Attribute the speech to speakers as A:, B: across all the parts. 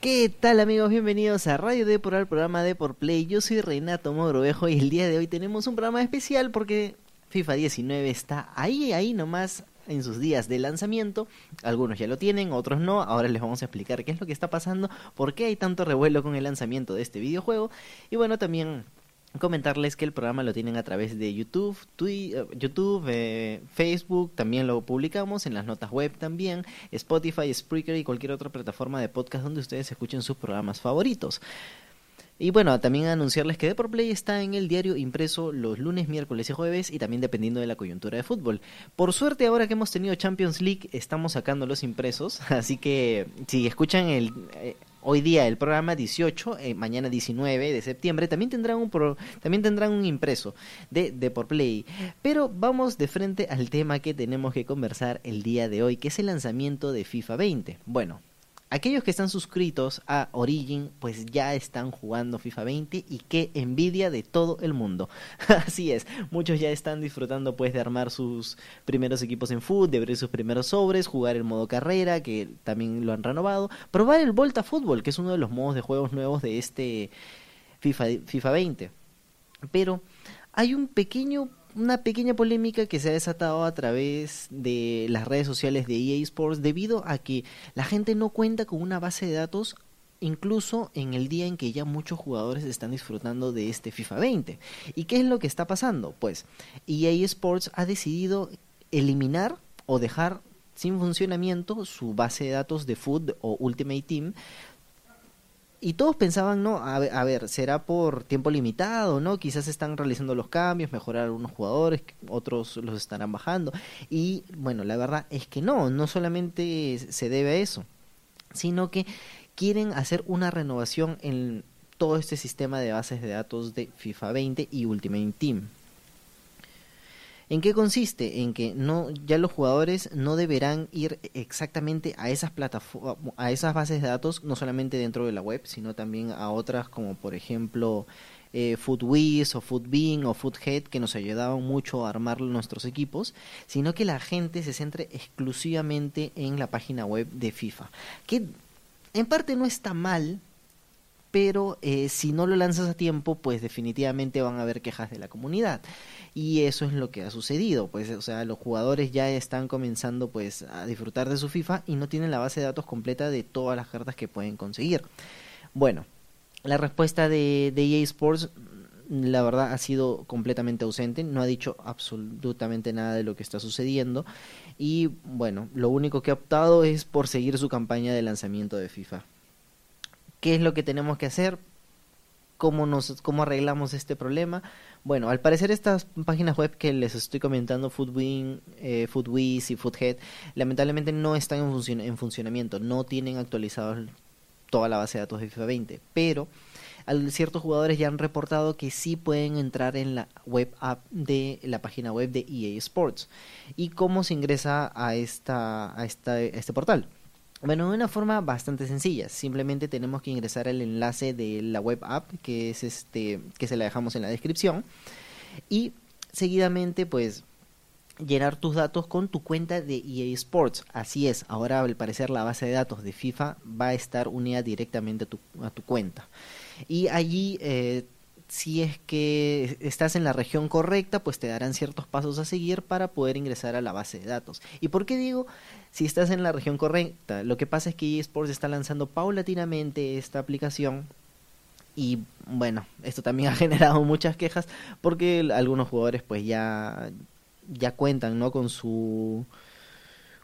A: ¿Qué tal amigos? Bienvenidos a Radio D por programa de por Play. Yo soy Renato Mogrovejo y el día de hoy tenemos un programa especial porque FIFA 19 está ahí, ahí nomás en sus días de lanzamiento. Algunos ya lo tienen, otros no. Ahora les vamos a explicar qué es lo que está pasando, por qué hay tanto revuelo con el lanzamiento de este videojuego. Y bueno, también comentarles que el programa lo tienen a través de YouTube, Twitter, eh, YouTube, eh, Facebook, también lo publicamos en las notas web también, Spotify, Spreaker y cualquier otra plataforma de podcast donde ustedes escuchen sus programas favoritos. Y bueno, también anunciarles que The Play está en el diario impreso los lunes, miércoles y jueves y también dependiendo de la coyuntura de fútbol. Por suerte ahora que hemos tenido Champions League estamos sacando los impresos, así que si escuchan el... Eh, hoy día el programa 18, eh, mañana 19 de septiembre, también tendrán un también tendrán un impreso de, de por Play. Pero vamos de frente al tema que tenemos que conversar el día de hoy, que es el lanzamiento de FIFA 20. Bueno, aquellos que están suscritos a Origin pues ya están jugando FIFA 20 y qué envidia de todo el mundo. Así es, muchos ya están disfrutando pues de armar sus primeros equipos en foot, de abrir sus primeros sobres, jugar el modo carrera que también lo han renovado, probar el Volta Fútbol que es uno de los modos de juegos nuevos de este FIFA, FIFA 20. Pero hay un pequeño una pequeña polémica que se ha desatado a través de las redes sociales de EA Sports debido a que la gente no cuenta con una base de datos incluso en el día en que ya muchos jugadores están disfrutando de este FIFA 20. ¿Y qué es lo que está pasando? Pues EA Sports ha decidido eliminar o dejar sin funcionamiento su base de datos de Food o Ultimate Team y todos pensaban, no, a ver, será por tiempo limitado, ¿no? Quizás están realizando los cambios, mejorar algunos jugadores, otros los estarán bajando. Y bueno, la verdad es que no, no solamente se debe a eso, sino que quieren hacer una renovación en todo este sistema de bases de datos de FIFA 20 y Ultimate Team. ¿En qué consiste? En que no, ya los jugadores no deberán ir exactamente a esas plataformas, a esas bases de datos, no solamente dentro de la web, sino también a otras como por ejemplo eh, Footwiz o Footbin o Foothead que nos ayudaban mucho a armar nuestros equipos, sino que la gente se centre exclusivamente en la página web de FIFA, que en parte no está mal, pero eh, si no lo lanzas a tiempo, pues definitivamente van a haber quejas de la comunidad. Y eso es lo que ha sucedido pues o sea los jugadores ya están comenzando pues a disfrutar de su FIFA y no tienen la base de datos completa de todas las cartas que pueden conseguir. Bueno la respuesta de, de EA Sports la verdad ha sido completamente ausente, no ha dicho absolutamente nada de lo que está sucediendo. Y bueno, lo único que ha optado es por seguir su campaña de lanzamiento de FIFA. ¿Qué es lo que tenemos que hacer? ¿Cómo, nos, cómo arreglamos este problema? Bueno, al parecer estas páginas web que les estoy comentando, Foodwin, eh, Foodwiz y Foodhead, lamentablemente no están en, en funcionamiento, no tienen actualizados toda la base de datos de FIFA 20, pero ciertos jugadores ya han reportado que sí pueden entrar en la web app de la página web de EA Sports. ¿Y cómo se ingresa a, esta, a, esta, a este portal? Bueno, de una forma bastante sencilla. Simplemente tenemos que ingresar el enlace de la web app, que es este, que se la dejamos en la descripción. Y seguidamente, pues, llenar tus datos con tu cuenta de EA Sports. Así es, ahora al parecer la base de datos de FIFA va a estar unida directamente a tu, a tu cuenta. Y allí eh, si es que estás en la región correcta, pues te darán ciertos pasos a seguir para poder ingresar a la base de datos. ¿Y por qué digo si estás en la región correcta? Lo que pasa es que eSports está lanzando paulatinamente esta aplicación y bueno, esto también ha generado muchas quejas porque algunos jugadores pues ya ya cuentan, ¿no? con su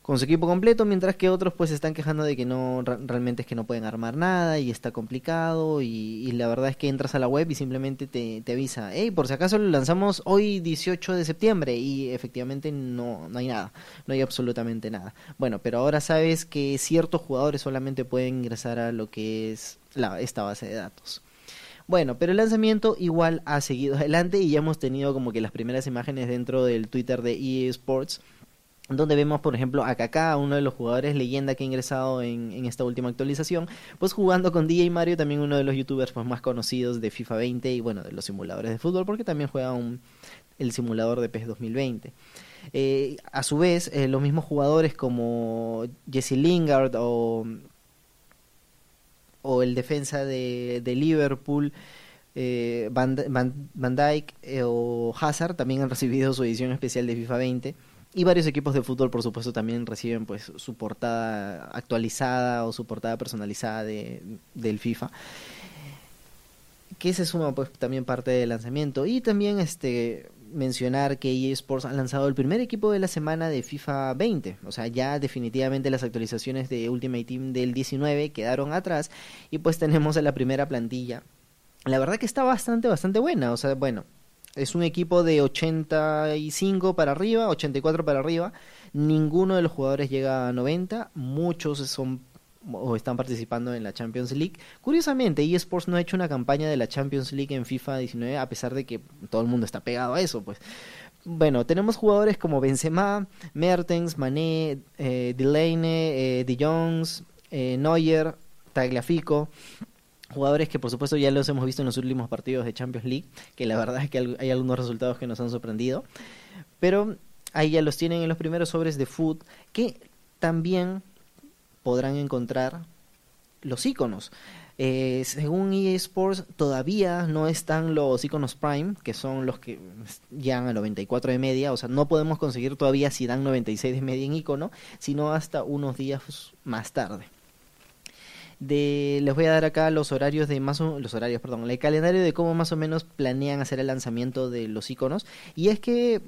A: con su equipo completo, mientras que otros pues están quejando de que no realmente es que no pueden armar nada y está complicado y, la verdad es que entras a la web y simplemente te, te, avisa, hey, por si acaso lo lanzamos hoy 18 de septiembre y efectivamente no, no hay nada, no hay absolutamente nada. Bueno, pero ahora sabes que ciertos jugadores solamente pueden ingresar a lo que es la, esta base de datos. Bueno, pero el lanzamiento igual ha seguido adelante y ya hemos tenido como que las primeras imágenes dentro del Twitter de EA Sports donde vemos por ejemplo a Kaká, uno de los jugadores leyenda que ha ingresado en, esta última actualización, pues jugando con DJ Mario, también uno de los youtubers pues, más conocidos de FIFA 20 y bueno, de los simuladores de fútbol, porque también juega el simulador de PES 2020. Eh, a su vez, eh, los mismos jugadores como Jesse Lingard o o el defensa de, Liverpool, eh, Van, Van, Dijk eh, o Hazard también han recibido su edición especial de FIFA 20 y varios equipos de fútbol por supuesto también reciben pues su portada actualizada o su portada personalizada de, del FIFA que se suma pues también parte del lanzamiento y también este mencionar que EA Sports ha lanzado el primer equipo de la semana de FIFA 20. O sea, ya definitivamente las actualizaciones de Ultimate Team del 19 quedaron atrás y pues tenemos a la primera plantilla la verdad que está bastante, bastante buena. O sea, bueno, es un equipo de 85 para arriba, 84 para arriba. Ninguno de los jugadores llega a 90. Muchos son o están participando en la Champions League. Curiosamente, eSports no ha hecho una campaña de la Champions League en FIFA 19 a pesar de que todo el mundo está pegado a eso, pues. Bueno, tenemos jugadores como Benzema, Mertens, Mané, eh, Delaney, eh, De Jongs, eh, Neuer, Tagliafico jugadores que por supuesto ya los hemos visto en los últimos partidos de Champions League, que la verdad es que hay algunos resultados que nos han sorprendido, pero ahí ya los tienen en los primeros sobres de foot que también podrán encontrar los iconos. Eh, según EA Sports, todavía no están los iconos Prime, que son los que llegan a 94 de media. O sea, no podemos conseguir todavía si dan 96 de media en icono, sino hasta unos días más tarde de les voy a dar acá los horarios de más o, los horarios, perdón, el calendario de cómo más o menos planean hacer el lanzamiento de los iconos. Y es que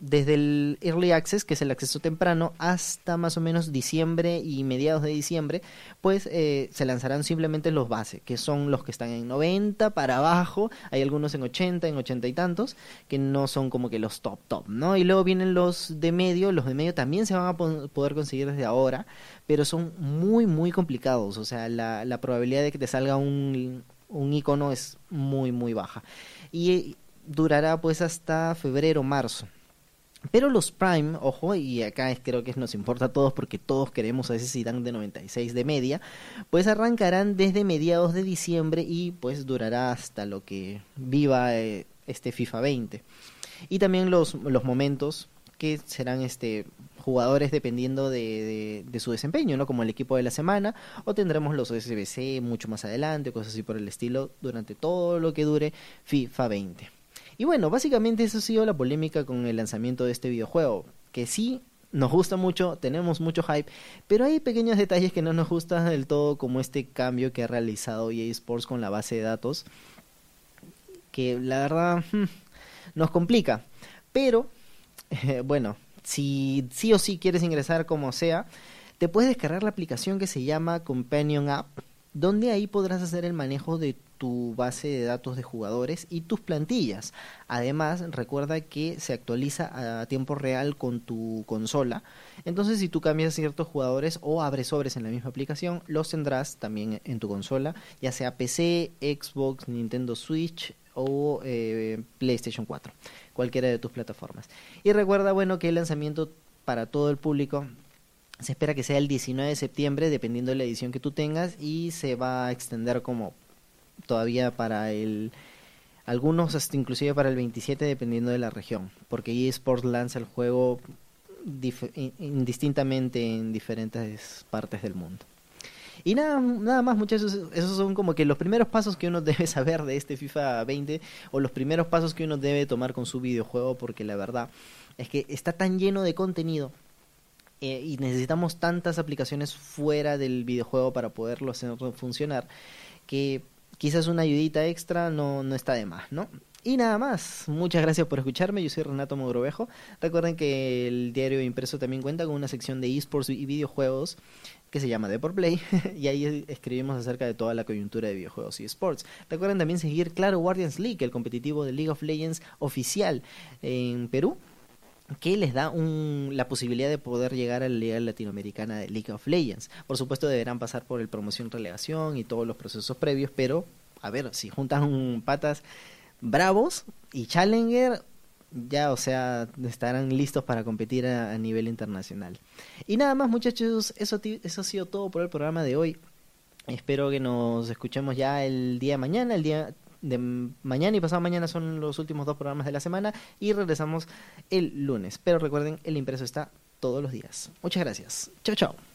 A: desde el Early Access, que es el acceso temprano, hasta más o menos diciembre y mediados de diciembre, pues eh, se lanzarán simplemente los base, que son los que están en 90 para abajo, hay algunos en 80, en 80 y tantos, que no son como que los top top, ¿no? Y luego vienen los de medio, los de medio también se van a poder conseguir desde ahora, pero son muy, muy complicados, o sea, la, la probabilidad de que te salga un, un icono es muy, muy baja. Y durará pues hasta febrero, marzo. Pero los Prime, ojo, y acá creo que nos importa a todos porque todos queremos a ese Zidane de 96 de media, pues arrancarán desde mediados de diciembre y pues durará hasta lo que viva eh, este FIFA 20. Y también los, los momentos que serán este jugadores dependiendo de, de, su desempeño, ¿no? Como el equipo de la semana, o tendremos los SBC mucho más adelante, cosas así por el estilo, durante todo lo que dure FIFA 20. Y bueno, básicamente eso ha sido la polémica con el lanzamiento de este videojuego, que sí nos gusta mucho, tenemos mucho hype, pero hay pequeños detalles que no nos gustan del todo, como este cambio que ha realizado EA Sports con la base de datos, que la verdad hmm, nos complica. Pero, bueno, si sí o sí quieres ingresar como sea, te puedes descargar la aplicación que se llama Companion App, donde ahí podrás hacer el manejo de tu base de datos de jugadores y tus plantillas. Además, recuerda que se actualiza a tiempo real con tu consola. Entonces, si tú cambias ciertos jugadores o abres sobres en la misma aplicación, los tendrás también en tu consola, ya sea PC, Xbox, Nintendo Switch o eh, PlayStation 4, cualquiera de tus plataformas. Y recuerda, bueno, que el lanzamiento para todo el público se espera que sea el 19 de septiembre, dependiendo de la edición que tú tengas, y se va a extender como todavía para el algunos hasta inclusive para el 27 dependiendo de la región, porque eSports lanza el juego indistintamente en diferentes partes del mundo. Y nada, nada más muchachos, esos son como que los primeros pasos que uno debe saber de este FIFA 20 o los primeros pasos que uno debe tomar con su videojuego porque la verdad es que está tan lleno de contenido eh, y necesitamos tantas aplicaciones fuera del videojuego para poderlo hacer funcionar que quizás una ayudita extra no, no está de más, ¿no? Y nada más, muchas gracias por escucharme, yo soy Renato Mogrovejo. Recuerden que el diario impreso también cuenta con una sección de esports y videojuegos que se llama Deport Play y ahí escribimos acerca de toda la coyuntura de videojuegos y esports. Recuerden también seguir Claro Guardians League, el competitivo de League of Legends oficial en Perú que les da la posibilidad de poder llegar a la Liga Latinoamericana de League of Legends. Por supuesto deberán pasar por el promoción relegación y todos los procesos previos, pero a ver, si juntan patas bravos y Challenger, ya, o sea, estarán listos para competir a, nivel internacional. Y nada más, muchachos, eso, eso ha sido todo por el programa de hoy. Espero que nos escuchemos ya el día de mañana, el día de mañana y pasado mañana son los últimos dos programas de la semana y regresamos el lunes. Pero recuerden, el impreso está todos los días. Muchas gracias. Chao, chao.